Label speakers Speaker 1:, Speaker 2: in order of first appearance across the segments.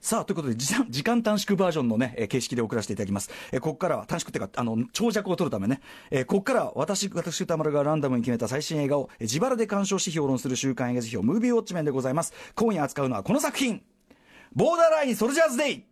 Speaker 1: さあ、ということで、時間時間短縮バージョンのね、えー形式で送らせていただきます。えーここからは、短縮っていうか、あの、長尺を取るためね、えーここからは、私、私、歌丸がランダムに決めた最新映画を、えー自腹で鑑賞し評論する週刊映画辞表、ムービーウォッチメンでございます。今夜扱うのはこの作品、ボーダーラインソルジャーズデイ。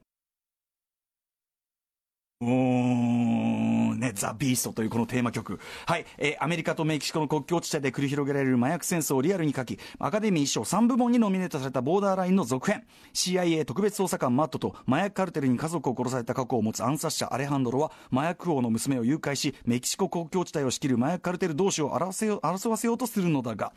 Speaker 1: うー。ん、ね、ザ・ビーストというこのテーマ曲。はい、えーアメリカとメキシコの国境地帯で繰り広げられる麻薬戦争をリアルに書き、アカデミー賞3部門にノミネートされたボーダーラインの続編。CIA 特別捜査官マットと麻薬カルテルに家族を殺された過去を持つ暗殺者アレハンドロは、麻薬王の娘を誘拐し、メキシコ国境地帯を仕切る麻薬カルテル同士を争わせよう争わせようとするのだが、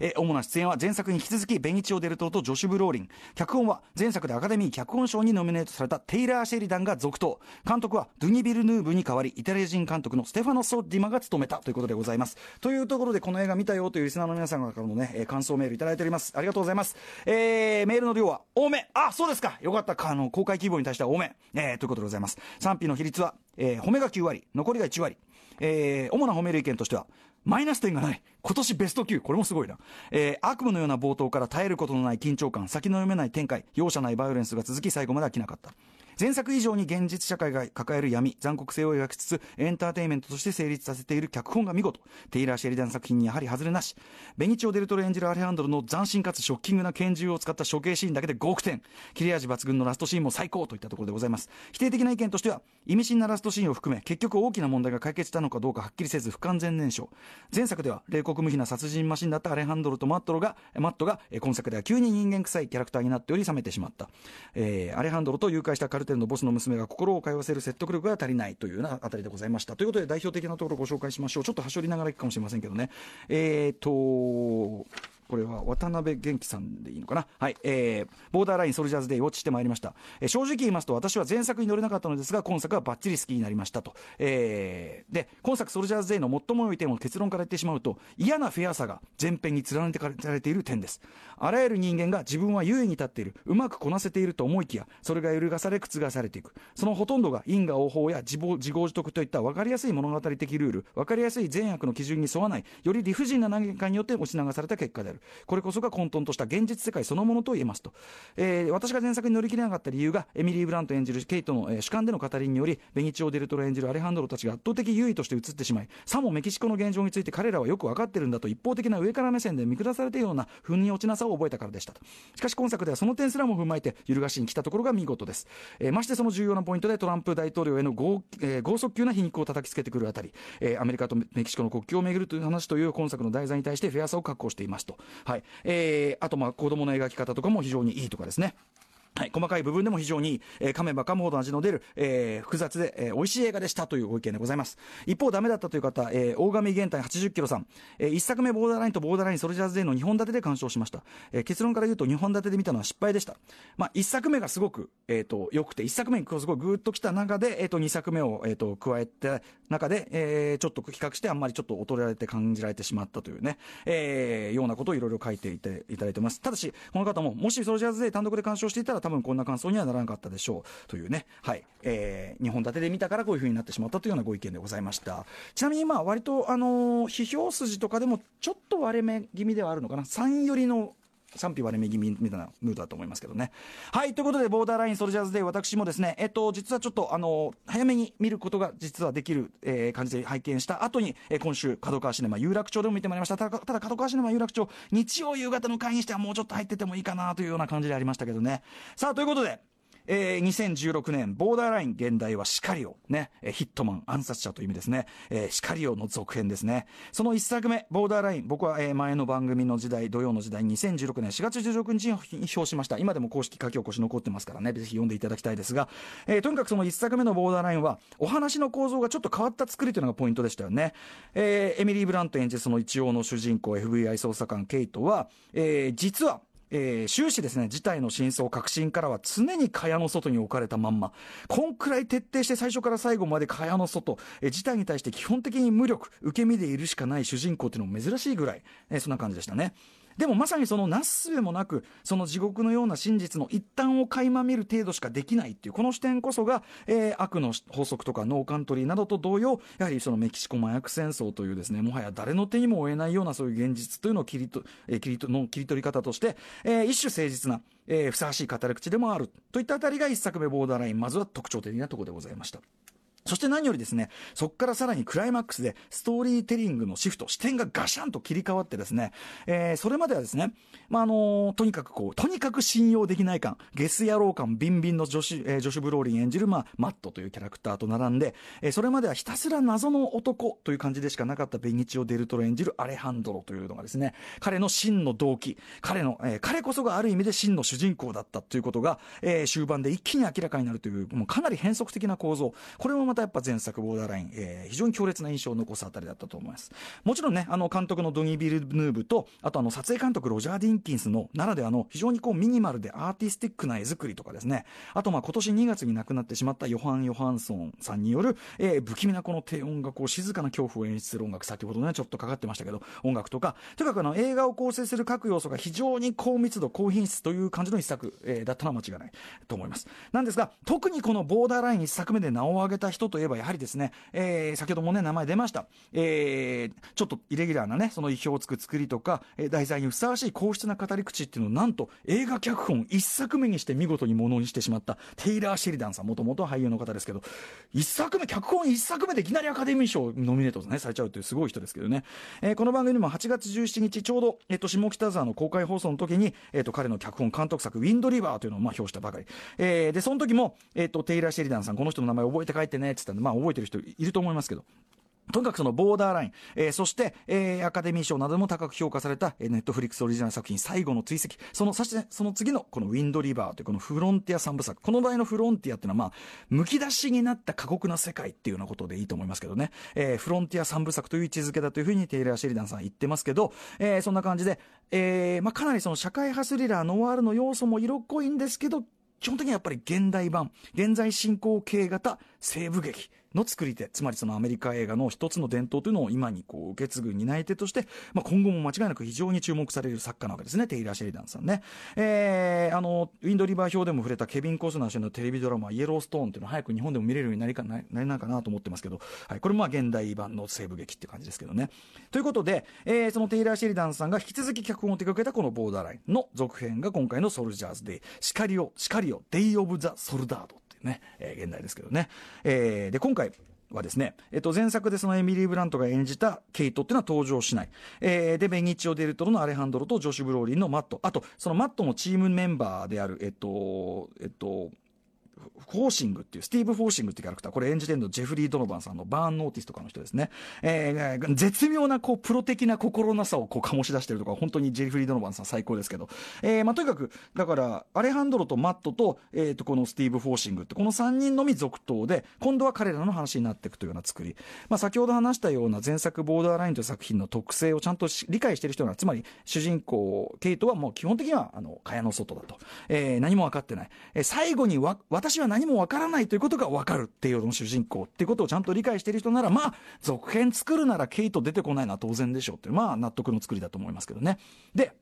Speaker 1: えー主な出演は前作に引き続き、ベニチオ・デルトとジョシュ・ブローリン。脚本は前作でアカデミー脚本賞にノミネートされたテイラー・シェリダンが続投。監督はドゥニ・ビルヌーブに代わり、イタリア人監督のステファノ・ソッディマが務めたということでございます。というところで、この映画見たよというリスナーの皆さんからのね、え感想メールいただいております。ありがとうございます。えー、メールの量は多め。あ、そうですか。よかったか。あの、公開希望に対しては多め。えー、ということでございます。賛否の比率は、えー、褒めが9割、残りが1割。えー、主な褒める意見としては、マイナス点がない。今年ベスト級。これもすごいな。えー、悪夢のような冒頭から耐えることのない緊張感、先の読めない展開、容赦ないバイオレンスが続き最後まで飽きなかった。前作以上に現実社会が抱える闇、残酷性を描きつつ、エンターテインメントとして成立させている脚本が見事。テイラー・シェリダン作品にやはり外れなし。ベニチオ・デルトロ演じるアレハンドロの斬新かつショッキングな拳銃を使った処刑シーンだけで5億点。切れ味抜群のラストシーンも最高といったところでございます。否定的な意見としては、意味深なラストシーンを含め、結局大きな問題が解決したのかどうかはっきりせず不完全燃焼。前作では冷酷無比な殺人マシンだったアレハンドロとマットロが、マットが、今作では急に人間臭いキャラクターになっており冷めてしまった。えーアレハンドロと誘拐したカルテルのボスの娘が心を通わせる説得力が足りないというようなあたりでございました。ということで代表的なところをご紹介しましょう。ちょっと端折りながらいくかもしれませんけどね。えーと、これは渡辺元気さんでいいのかな？はい。えー、ボーダーラインソルジャーズデイウォッチしてまいりました。えー正直言いますと私は前作に乗れなかったのですが、今作はバッチリ好きになりましたと。えー、で、今作ソルジャーズデイの最も良い点を結論から言ってしまうと、嫌なフェアさが前編に貫かれている点です。あらゆる人間が自分は優位に立っている、うまくこなせていると思いきや、それが揺るがされ覆されていく。そのほとんどが因果応報や自暴自業自得といった分かりやすい物語的ルール、分かりやすい善悪の基準に沿わない、より理不尽な何かによって押し流された結果である。これこそが混沌とした現実世界そのものと言えますと。えー私が前作に乗り切れなかった理由が、エミリー・ブラント演じるケイトの、えー主観での語りにより、ベニチオ・デルトロ演じるアレハンドロたちが圧倒的優位として映ってしまい、さもメキシコの現状について彼らはよく分かってるんだと一方的な上から目線で見下されているような腑に落ちなさを覚えたからでしたと。しかし今作ではその点すらも踏まえて揺るがしに来たところが見事です。えーましてその重要なポイントでトランプ大統領への豪,、えー豪速球な皮肉を叩きつけてくるあたり、えーアメリカとメキシコの国境をめぐるという話という今作の題材に対してフェアさを確保していますと。はい。えーあとまあ子供の描き方とかも非常にいいとかですね。はい、細かい部分でも非常に、えー噛めば噛むほど味の出る、えー複雑で、えー美味しい映画でしたというご意見でございます。一方、ダメだったという方、えー大神玄太80キロさん、えー一作目ボーダーラインとボーダーラインソルジャーズデーの2本立てで鑑賞しました。えー結論から言うと2本立てで見たのは失敗でした。まあ、一作目がすごく、えっ、と、良くて、一作目にすごいグーッときた中で、えっ、と、二作目を、えっ、と、加えて、中で、えーちょっと比較してあんまりちょっと劣られて感じられてしまったというね、えーようなことをいろいろ書いていていただいてます。ただし、この方も、もしソルジャーズデー単独で鑑賞していたら多分こんな感想にはならなかったでしょう。というね、はい。えー、2本立てで見たからこういう風になってしまったというようなご意見でございました。ちなみにまあ割と、あのー批評筋とかでもちょっと割れ目気味ではあるのかな。3寄りの賛否割れ右みたいなムードだと思いますけどね。はい、ということで、ボーダーラインソルジャーズデー、私もですね、えっと、実はちょっと、あの、早めに見ることが実はできる、えー感じで拝見した後に、えー今週、角川シネマ有楽町でも見てまいりました。ただ、ただ角川シネマ有楽町、日曜夕方の会にしてはもうちょっと入っててもいいかなというような感じでありましたけどね。さあ、ということで、えー2016年、ボーダーライン現代はシカリオ、ね、えヒットマン、暗殺者という意味ですね、えーシカリオの続編ですね。その一作目、ボーダーライン、僕は、えー前の番組の時代、土曜の時代、2016年4月16日に表しました。今でも公式書き起こし残ってますからね、ぜひ読んでいただきたいですが、えーとにかくその一作目のボーダーラインは、お話の構造がちょっと変わった作りというのがポイントでしたよね。えーエミリー・ブラント演じその一応の主人公、FBI 捜査官ケイトは、えー実は、えー終始ですね、事態の真相、確信からは常に蚊帳の外に置かれたまんま、こんくらい徹底して最初から最後まで蚊帳の外、えー事態に対して基本的に無力、受け身でいるしかない主人公っていうのも珍しいぐらい、えーそんな感じでしたね。でもまさにそのなすすべもなくその地獄のような真実の一端を垣間見る程度しかできないっていうこの視点こそが、えー、悪の法則とかノーカントリーなどと同様やはりそのメキシコ麻薬戦争というですねもはや誰の手にも負えないようなそういう現実というのを切りと、えー、切りとの切り取り方として、えー、一種誠実な、えー、ふさわしい語り口でもあるといったあたりが一作目ボーダーラインまずは特徴的なところでございました。そして何よりですね、そこからさらにクライマックスでストーリーテリングのシフト、視点がガシャンと切り替わってですね、えー、それまではですね、まあ、あのー、とにかくこう、とにかく信用できない感、ゲス野郎感ビンビンの女子、えー、女子ブローリン演じる、まあ、マットというキャラクターと並んで、えー、それまではひたすら謎の男という感じでしかなかったベニチオ・デルトロ演じるアレハンドロというのがですね、彼の真の動機、彼の、えー、彼こそがある意味で真の主人公だったということが、えー、終盤で一気に明らかになるという、もうかなり変則的な構造、これもまたやっぱ前作ボ、ーダーライン、えー、非常に強烈な印象を残すあたりだったと思います。もちろんね、あの監督のドニー・ビルヌーブと、あとあの撮影監督ロジャー・ディンキンスのならではの非常にこうミニマルでアーティスティックな絵作りとかですね、あとまあ今年2月に亡くなってしまったヨハン・ヨハンソンさんによる、えー、不気味なこの低音楽を静かな恐怖を演出する音楽、先ほどね、ちょっとかかってましたけど、音楽とか、とにかくあの映画を構成する各要素が非常に高密度、高品質という感じの一作、えー、だったのは間違いないと思います。なんですが、特にこのボーダーライン一作目で名を挙げた人といえば、やはりですね、えー、先ほどもね、名前出ました。えー、ちょっとイレギュラーなね、その意表をつく作りとか、えー、題材にふさわしい硬質な語り口っていうのをなんと映画脚本一作目にして見事にものにしてしまったテイラー・シェリダンさん、もともと俳優の方ですけど、一作目、脚本一作目でいきなりアカデミー賞ノミネート、ね、されちゃうというすごい人ですけどね。えー、この番組にも8月17日、ちょうど、えっ、ー、と、下北沢の公開放送の時に、えっ、ー、と、彼の脚本監督作、ウィンドリバーというのをまあ表したばかり。えー、で、その時も、えっ、と、テイラー・シェリダンさん、この人の名前覚えて帰ってねってたんで、まあ覚えてる人いると思いますけど、とにかくそのボーダーライン、えー、そして、えー、アカデミー賞なども高く評価された、えー、ネットフリックスオリジナル作品最後の追跡、その、そして、その次のこのウィンドリバーというこのフロンティア三部作。この場合のフロンティアっていうのはまあ、むき出しになった過酷な世界っていうようなことでいいと思いますけどね。えー、フロンティア三部作という位置づけだというふうにテイラー・シェリダンさん言ってますけど、えー、そんな感じで、えー、まあかなりその社会派スリラー、ノワールの要素も色濃いんですけど、基本的にはやっぱり現代版、現在進行形型西部劇。の作り手、つまりそのアメリカ映画の一つの伝統というのを今にこう受け継ぐ担い手として、まあ、今後も間違いなく非常に注目される作家なわけですね、テイラー・シェリダンさんね。えー、あの、ウィンドリバー表でも触れたケビン・コスナー氏のテレビドラマ、イエローストーンっていうのは早く日本でも見れるようになりかななりなかなと思ってますけど、はい、これもまあ現代版の西部劇って感じですけどね。ということで、えー、そのテイラー・シェリダンさんが引き続き脚本を手掛けたこのボーダーラインの続編が今回のソルジャーズデイ、 Sicario、Sicario、Day of the Soldado ていうね、えー、原題ですけどね。えー、で、今回、はですね、えっと、前作でそのエミリー・ブラントが演じたケイトっていうのは登場しない。えー、で、ベニチオ・デルトロのアレハンドロとジョシュ・ブローリンのマット。あと、そのマットのチームメンバーである、えっと、えっと、フォーシングっていう、スティーブ・フォーシングっていうキャラクター、これ演じてるのジェフリー・ドノバンさんのバーン・ノーティスとかの人ですね。えー、絶妙なこう、プロ的な心なさをこう、醸し出してるとか、本当にジェフリー・ドノバンさん最高ですけど。えー、まあ、とにかく、だから、アレハンドロとマットと、えっ、ー、と、このスティーブ・フォーシングって、この3人のみ続投で、今度は彼らの話になっていくというような作り。まあ、先ほど話したような前作ボーダーラインという作品の特性をちゃんと理解している人が、つまり、主人公、ケイトはもう基本的には、あの、蚊帳の外だと。えー、何も分かってない。えー、最後にわ、私私は何も分からないということが分かるっていうの主人公っていうことをちゃんと理解している人なら、まあ、続編作るならケイト出てこないのは当然でしょうっていう、まあ、納得の作りだと思いますけどね。で、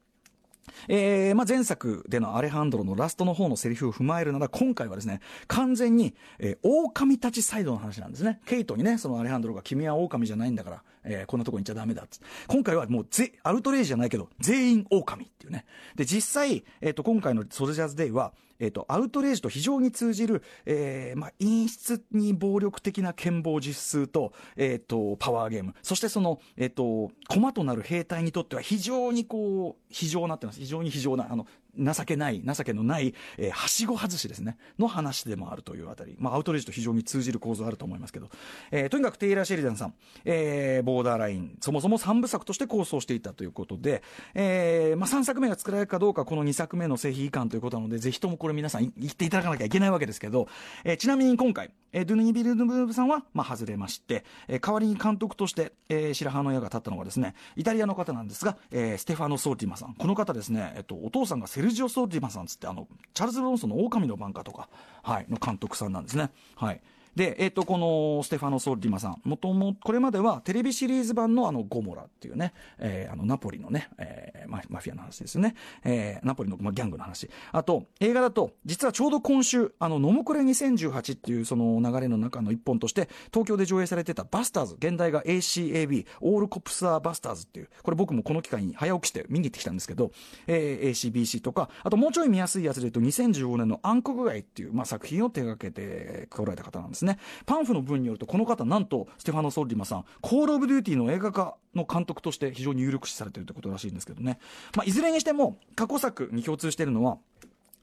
Speaker 1: えー、まあ、前作でのアレハンドロのラストの方のセリフを踏まえるなら、今回はですね、完全に、えー、狼たちサイドの話なんですね。ケイトにね、そのアレハンドロが、君は狼じゃないんだから、えー、こんなとこに行っちゃダメだっ今回はもうぜ、アウトレイジじゃないけど、全員狼っていうね。で、実際、えっ、ー、と、今回のソルジャーズデイは、え、ー、と、アウトレイジと非常に通じる、えー、まあ、陰湿に暴力的な剣謀実数と、え、ー、と、パワーゲーム。そしてその、えっ、と、駒となる兵隊にとっては非常にこう、非常なってます。非常に非常な、あの、情けない、情けのない、えー、はしご外しですね、の話でもあるというあたり、まあ、アウトレイジと非常に通じる構造あると思いますけど、えー、とにかくテイラー・シェリダンさん、えー、ボーダーライン、そもそも3部作として構想していたということで、えーまあ、3作目が作られるかどうか、この2作目の製品遺憾ということなので、ぜひともこれ皆さん言っていただかなきゃいけないわけですけど、え、ちなみに今回、え、ドゥニー・ビルヌブーブさんは、まあ、外れまして、え、代わりに監督として、え、白羽の矢が立ったのがですね、イタリアの方なんですが、え、ステファノ・ソーティマさん。この方ですね、えっと、お父さんがセルジオ・ソーティマさんつって、あの、チャールズ・ブロンソンの狼の挽歌とか、はい、の監督さんなんですね。はい。で、えっ、と、このステファノ・ソルリマさん、もとも、これまではテレビシリーズ版のあの、ゴモラっていうね、えー、あの、ナポリのね、えー、ママフィアの話ですよね。えー、ナポリの、まあ、ギャングの話。あと、映画だと、実はちょうど今週、あの、のむコレ2018っていうその流れの中の一本として、東京で上映されてたバスターズ、原題が ACAB、All Cops Are Bastards っていう、これ僕もこの機会に早起きして見に行ってきたんですけど、えー、 ACAB とか、あともうちょい見やすいやつで言うと、2015年の暗黒街っていう、まあ、作品を手掛けてこられた方なんですね。パンフの文によると、この方、なんと、ステファノ・ソルリマさん、コール・オブ・デューティーの映画化の監督として非常に有力視されているということらしいんですけどね。まあ、いずれにしても、過去作に共通しているのは、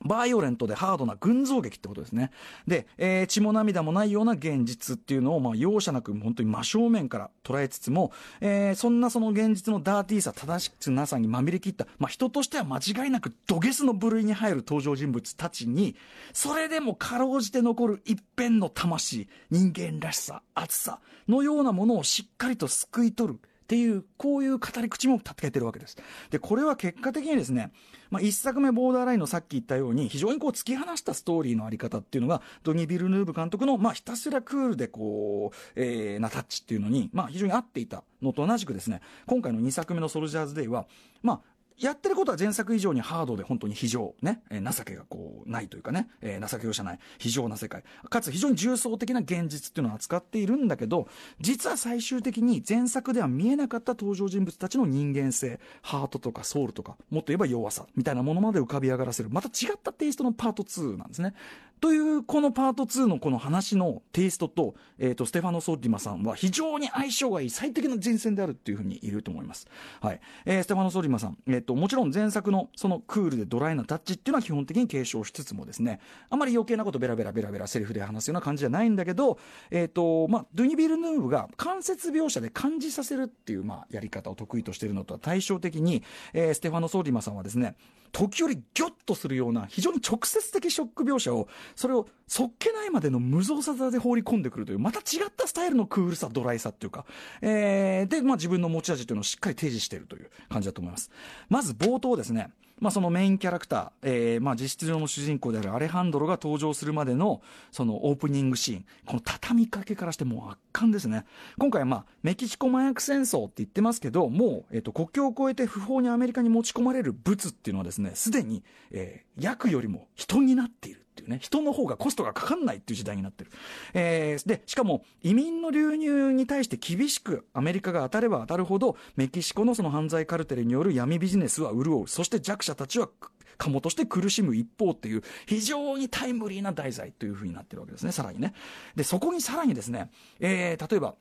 Speaker 1: バイオレントでハードな群像劇ってことですね。で、えー、血も涙もないような現実っていうのを、まあ、容赦なく本当に真正面から捉えつつも、えー、そんなその現実のダーティーさ、正しくなさにまみれきった、まあ、人としては間違いなく土下座の部類に入る登場人物たちに、それでもかろうじて残る一辺の魂、人間らしさ、熱さのようなものをしっかりと救い取る。っていう、こういう語り口も立ててるわけです。で、これは結果的にですね、まあ、一作目ボーダーラインのさっき言ったように、非常にこう突き放したストーリーのあり方っていうのが、ドニー・ビルヌーブ監督の、まあ、ひたすらクールでこう、えー、なタッチっていうのに、まあ、非常に合っていたのと同じくですね、今回の2作目のソルジャーズ・デイは、まあ、やってることは前作以上にハードで本当に非情、ね、えー、情けがこう、ないというかね、えー、情け容赦ない、非情な世界。かつ非常に重層的な現実っていうのを扱っているんだけど、実は最終的に前作では見えなかった登場人物たちの人間性、ハートとかソウルとか、もっと言えば弱さ、みたいなものまで浮かび上がらせる、また違ったテイストのパート2なんですね。という、このパート2のこの話のテイストと、え、ー、と、ステファノ・ソルリマさんは非常に相性がいい最適な人選であるっていうふうに言えると思います。はい。えー、ステファノ・ソルディマさん、え、ー、と、もちろん前作のそのクールでドライなタッチっていうのは基本的に継承しつつもですね、あまり余計なことベラベラベラベラセリフで話すような感じじゃないんだけど、えっ、と、まあ、ドゥニ・ビルヌーブが間接描写で感じさせるっていう、まあ、やり方を得意としているのとは対照的に、えー、ステファノ・ソルディマさんはですね、時折ギョッとするような非常に直接的ショック描写を、それをそっけないまでの無造作で放り込んでくるという、また違ったスタイルのクールさ、ドライさっていうか、えー、で、まあ自分の持ち味というのをしっかり提示しているという感じだと思います。まず冒頭ですね、まあ、そのメインキャラクター、えー、まあ、実質上の主人公であるアレハンドロが登場するまでの、そのオープニングシーン、この畳みかけからしてもう圧巻ですね。今回まあ、メキシコ麻薬戦争って言ってますけど、もう、え、と、国境を越えて不法にアメリカに持ち込まれる物っていうのはですね、すでに、えー、薬よりも人になっている。っていうね、人の方がコストがかかんないっていう時代になってる。えー、で、しかも移民の流入に対して厳しくアメリカが当たれば当たるほど、メキシコのその犯罪カルテルによる闇ビジネスは潤う。そして弱者たちはかもとして苦しむ一方っていう、非常にタイムリーな題材というふうになってるわけですね、さらにね。で、そこにさらにですね、えー、例えば、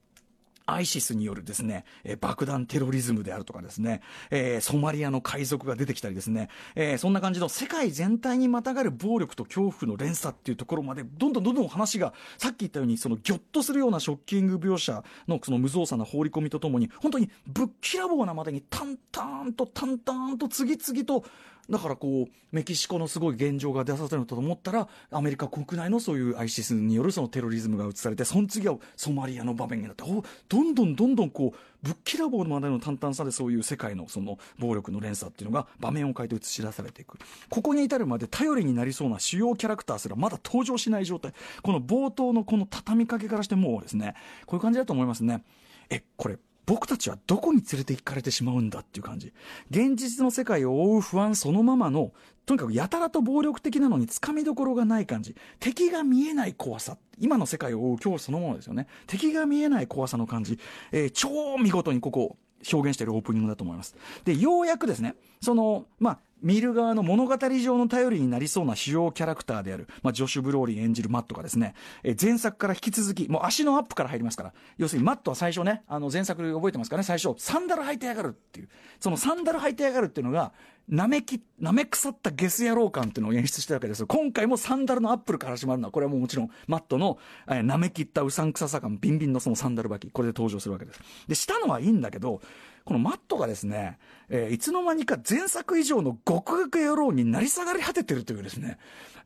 Speaker 1: アイシスによるですね、え、爆弾テロリズムであるとかですね、え、ソマリアの海賊が出てきたりですね、え、そんな感じの世界全体にまたがる暴力と恐怖の連鎖っていうところまで、どんどんどんどん話が、さっき言ったように、そのギョッとするようなショッキング描写のその無造作な放り込みとともに、本当にぶっきらぼうなまでに淡々と淡々と次々とだからこう、メキシコのすごい現状が出させると思ったら、アメリカ国内のそういうアイシスによるそのテロリズムが映されて、その次はソマリアの場面になって、どんどんどんどんこう、ぶっきらぼうまでの淡々さでそういう世界のその暴力の連鎖っていうのが場面を変えて映し出されていく。ここに至るまで頼りになりそうな主要キャラクターすらまだ登場しない状態。この冒頭のこの畳みかけからしてもうですね、こういう感じだと思いますね。え、これ、僕たちはどこに連れて行かれてしまうんだっていう感じ。現実の世界を覆う不安そのままの、とにかくやたらと暴力的なのにつかみどころがない感じ。敵が見えない怖さ。今の世界を覆う恐怖そのものですよね。敵が見えない怖さの感じ。えー、超見事にここを、表現しているオープニングだと思います。で、ようやくですね、その、まあ、見る側の物語上の頼りになりそうな主要キャラクターである、まあ、ジョシュ・ブローリー演じるマットがですね、え前作から引き続き、もう足のアップから入りますから、要するにマットは最初ね、あの前作覚えてますかね、最初、サンダル履いてやがるっていう、そのサンダル履いてやがるっていうのが、なめき、なめ腐ったゲス野郎感っていうのを演出したわけです。今回もサンダルのアップルから始まるのは、これはもうもちろん、マットの、えー、なめきったうさんくささ感、ビンビンのそのサンダル履き、これで登場するわけです。で、したのはいいんだけど、このマットがですね、えー、いつの間にか前作以上の極悪野郎になり下がり果ててるというですね、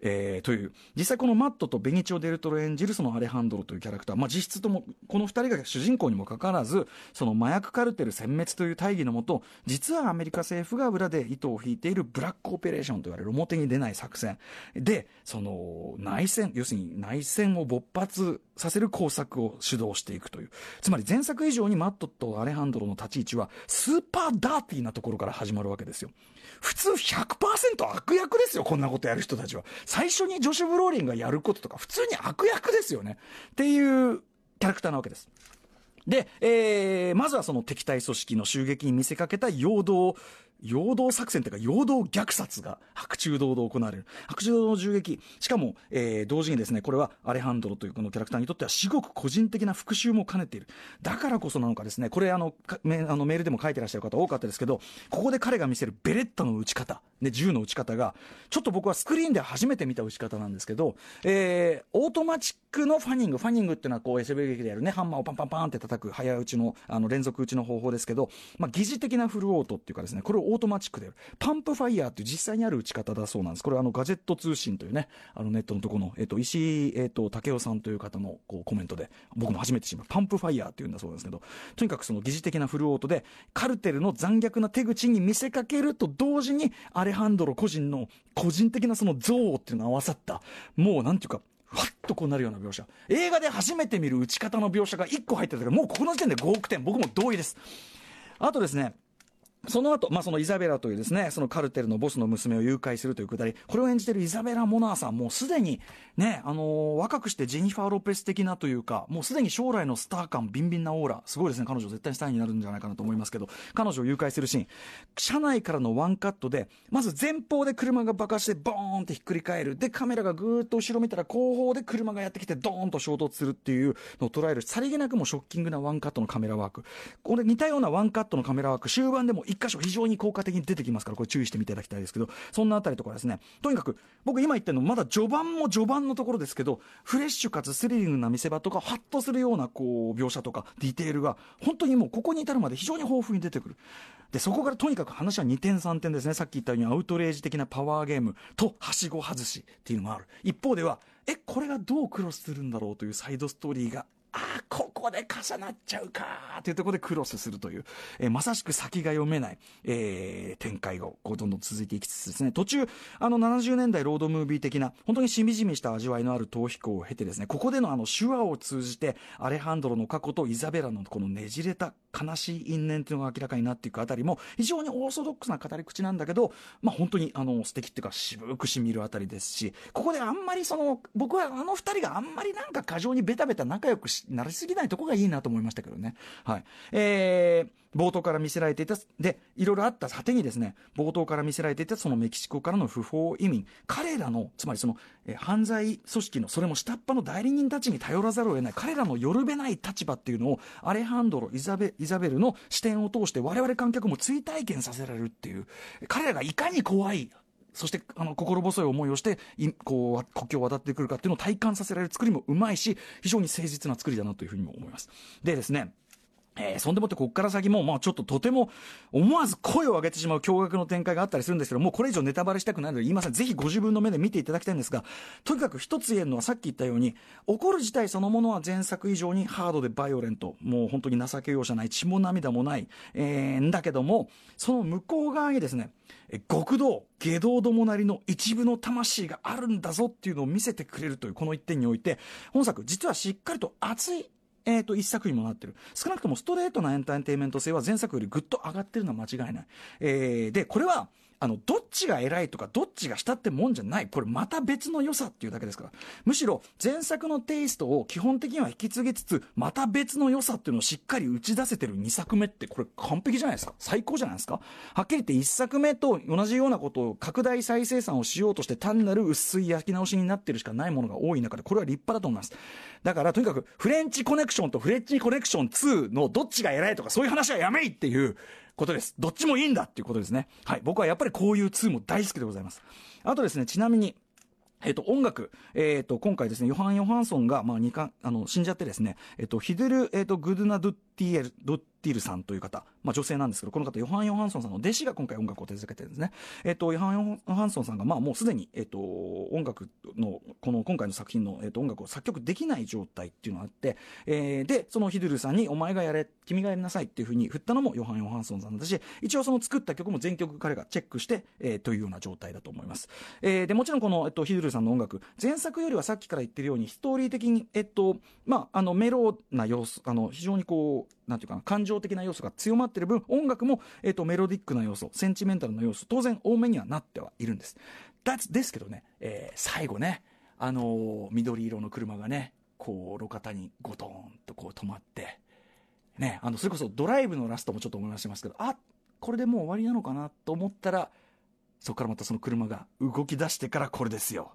Speaker 1: えー、という、実際このマットとベニチオ・デルトロ演じるそのアレハンドロというキャラクター、まあ、実質とも、この二人が主人公にもかかわらず、その麻薬カルテル殲滅という大義のもと、実はアメリカ政府が裏で糸を引いているブラックオペレーションと言われる表に出ない作戦。で、その内戦、要するに内戦を勃発させる工作を主導していくという。つまり前作以上にマットとアレハンドロの立ち位置は、スーパーダーティーなところから始まるわけですよ。普通100%悪役ですよ、こんなことやる人たちは。最初にジョシュ・ブローリンがやることとか、普通に悪役ですよね。っていうキャラクターなわけです。で、えー、まずはその敵対組織の襲撃に見せかけた陽動陽動作戦というか、陽動虐殺が白昼堂々行われる。白昼堂の銃撃。しかも、えー、同時にですね、これはアレハンドロというこのキャラクターにとっては至極個人的な復讐も兼ねている。だからこそなのかですね、これあの、メあのメールでも書いてらっしゃる方多かったですけど、ここで彼が見せるベレッタの撃ち方、ね、銃の撃ち方が、ちょっと僕はスクリーンで初めて見た撃ち方なんですけど、えー、オートマチックのファニング、ファニングっていうのはこう SF 劇でやるね、ハンマーをパンパンパンって叩く早撃ちの、あの連続撃ちの方法ですけど、まあ、疑似的なフルオートっていうかですね、これをオートマチックでやる。 bump fire っていう実際にある撃ち方だそうなんです。これはあのガジェット通信というね、あのネットのところの、えっ、と、石井、えっ、と、武雄さんという方のこうコメントで、僕も初めて知りましたパンプファイヤーっていうんだそうですけど、とにかくその疑似的なフルオートで、カルテルの残虐な手口に見せかけると同時に、アレハンドロ個人の個人的なその憎悪っていうのが合わさった、もうなんていうか、ふわっとこうなるような描写。映画で初めて見る打ち方の描写が1個入ってたから、もうここの時点で5億点。僕も同意です。あとですね、その後、まあ、そのイザベラというですね、そのカルテルのボスの娘を誘拐するというくだり、これを演じているイザベラ・モナーさん、もうすでにね、あのー、若くしてジェニファー・ロペス的なというか、もうすでに将来のスター感、ビンビンなオーラ、すごいですね、彼女絶対スターになるんじゃないかなと思いますけど、彼女を誘拐するシーン、車内からのワンカットで、まず前方で車が爆破して、ボーンってひっくり返る。で、カメラがぐーっと後ろ見たら、後方で車がやってきて、ドーンと衝突するっていうのを捉える、さりげなくもショッキングなワンカットのカメラワーク。これ似たようなワンカットのカメラワーク、終盤でも一箇所非常に効果的に出てきますから、これ注意してみていただきたいですけど、そんなあたりとかですね、とにかく、僕今言ってるのまだ序盤も序盤のところですけど、フレッシュかつスリリングな見せ場とか、ハッとするようなこう、描写とか、ディテールが、本当にもうここに至るまで非常に豊富に出てくる。で、そこからとにかく話は2点3点ですね。さっき言ったようにアウトレイジ的なパワーゲームと、はしご外しっていうのがある。一方では、え、これがどうクロスするんだろうというサイドストーリーがああ、ここで重なっちゃうか。というところでクロスするという、えー、まさしく先が読めない、えー、展開がこうどんどん続いていきつつですね、途中、あの70年代ロードムービー的な、本当にしみじみした味わいのある逃避行を経てですね、ここでのあの手話を通じて、アレハンドロの過去とイザベラのこのねじれた悲しい因縁というのが明らかになっていくあたりも、非常にオーソドックスな語り口なんだけど、まあ本当にあの素敵っていうか渋くしみるあたりですし、ここであんまりその、僕はあの二人があんまりなんか過剰にベタベタ仲良くなりすぎないとここがいいなと思いましたけどね。はい。えー、冒頭から見せられていた、で、いろいろあった果てにですね、冒頭から見せられていたそのメキシコからの不法移民、彼らの、つまりその、え、犯罪組織の、それも下っ端の代理人たちに頼らざるを得ない、彼らのよるべない立場っていうのを、アレハンドロ、イザベ、イザベルの視点を通して我々観客も追体験させられるっていう、彼らがいかに怖い、そしてあの心細い思いをしてこう国境を渡ってくるかっていうのを体感させられる作りもうまいし非常に誠実な作りだなというふうにも思います。でですねえー、そんでもってこっから先も、まあちょっととても思わず声を上げてしまう驚愕の展開があったりするんですけど、もうこれ以上ネタバレしたくないので言いません。ぜひご自分の目で見ていただきたいんですが、とにかく一つ言えるのはさっき言ったように、起こる事態そのものは前作以上にハードでバイオレント、もう本当に情け容赦ない、血も涙もない、えー、んだけども、その向こう側にですね、極道、下道どもなりの一部の魂があるんだぞっていうのを見せてくれるというこの一点において、本作実はしっかりと熱いえっ、ー、と、一作にもなってる。少なくともストレートなエンターテインメント性は前作よりぐっと上がってるのは間違いない。えー、で、これは、あの、どっちが偉いとか、どっちが下ってもんじゃない。これまた別の良さっていうだけですから。むしろ、前作のテイストを基本的には引き継ぎつつ、また別の良さっていうのをしっかり打ち出せてる2作目って、これ完璧じゃないですか。最高じゃないですか。はっきり言って1作目と同じようなことを拡大再生産をしようとして単なる薄い焼き直しになってるしかないものが多い中で、これは立派だと思います。だから、とにかく、フレンチコネクションとフレンチコネクション2のどっちが偉いとか、そういう話はやめいっていう、ことです。どっちもいいんだっていうことですね。はい。僕はやっぱりこういう2も大好きでございます。あとですね、ちなみに、えっと、音楽、えっと、今回ですね、ヨハン・ヨハンソンが、まあ、二冠、あの、死んじゃってですね、えっと、ヒデル、えっと、グドゥナ・ドゥッティエル、ドゥッティルさんという方、まあ、女性なんですけど、この方、ヨハン・ヨハンソンさんの弟子が今回音楽を手付けてるんですね。えっ、と、ヨハン・ヨハンソンさんが、まあ、もうすでに、えっ、と、音楽の、この今回の作品の、えっ、と、音楽を作曲できない状態っていうのがあって、えー、で、そのヒドゥルさんに、お前がやれ、君がやりなさいっていうふうに振ったのもヨハン・ヨハンソンさんだし、一応その作った曲も全曲彼がチェックして、えー、というような状態だと思います。えー、で、もちろんこの、えっと、ヒドゥルさんの音楽、前作よりはさっきから言ってるように、ストーリー的に、えっと、まあ、あの、メロな様子、あの、非常にこう、なんていうかな、感情的な要素が強まってる分、音楽も、えっと、メロディックな要素、センチメンタルな要素、当然多めにはなってはいるんです。だですけどね、えー、最後ね、あのー、緑色の車がね、こう、路肩にゴトンとこう止まって、ね、あの、それこそドライブのラストもちょっと思い出しますけど、あ、これでもう終わりなのかなと思ったら、そこからまたその車が動き出してからこれですよ。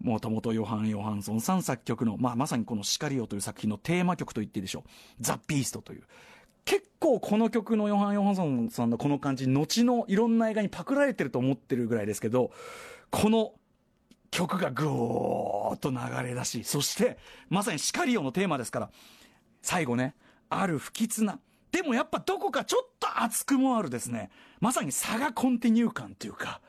Speaker 1: もともとヨハン・ヨハンソンさん作曲の、まあ、まさにこの「シカリオ」という作品のテーマ曲と言っていいでしょう「ザ・ビースト」という。結構この曲のヨハン・ヨハンソンさんのこの感じ後のいろんな映画にパクられてると思ってるぐらいですけどこの曲がぐーっと流れ出しそしてまさにシカリオのテーマですから最後ねある不吉なでもやっぱどこかちょっと熱くもあるですね。まさに差がコンティニュー感というか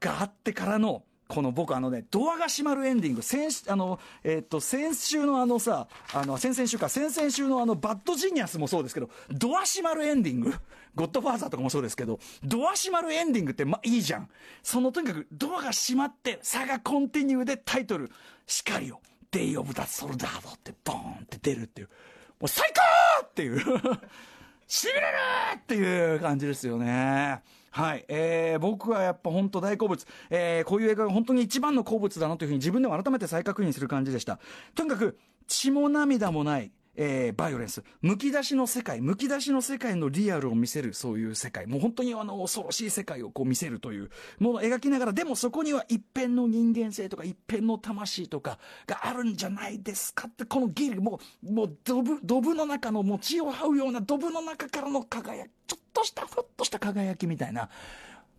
Speaker 1: があってからのこの僕あのね、ドアが閉まるエンディング、先あの、えっ、と、先週のあのさ、あの、先々週か、先々週のあの、バッドジニアスもそうですけど、ドア閉まるエンディング、ゴッドファーザーとかもそうですけど、ドア閉まるエンディングってま、いいじゃん。そのとにかく、ドアが閉まって、差がコンティニューでタイトル、光を、デイ・オブ・ダ・ソルダードってボーンって出るっていう、もう最高っていう。しびれるっていう感じですよね。はい、えー、僕はやっぱ本当大好物、えー、こういう映画が本当に一番の好物だなというふうに自分でも改めて再確認する感じでした。とにかく、血も涙もない、えー、バイオレンス。むき出しの世界、むき出しの世界のリアルを見せる、そういう世界。もう本当にあの、恐ろしい世界をこう見せるというものを描きながら、でもそこには一辺の人間性とか、一辺の魂とかがあるんじゃないですかって、このギリ、もう、もう、ドブ、ドブの中の、もう血を這うようなドブの中からの輝き、ちょっとした、ふっとした輝きみたいな、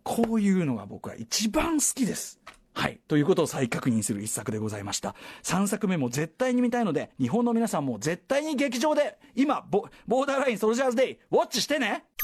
Speaker 1: こういうのが僕は一番好きです。はい。ということを再確認する一作でございました。3作目も絶対に見たいので、日本の皆さんも絶対に劇場で、今、ボボーダーラインソルジャーズデイ、ウォッチしてねえ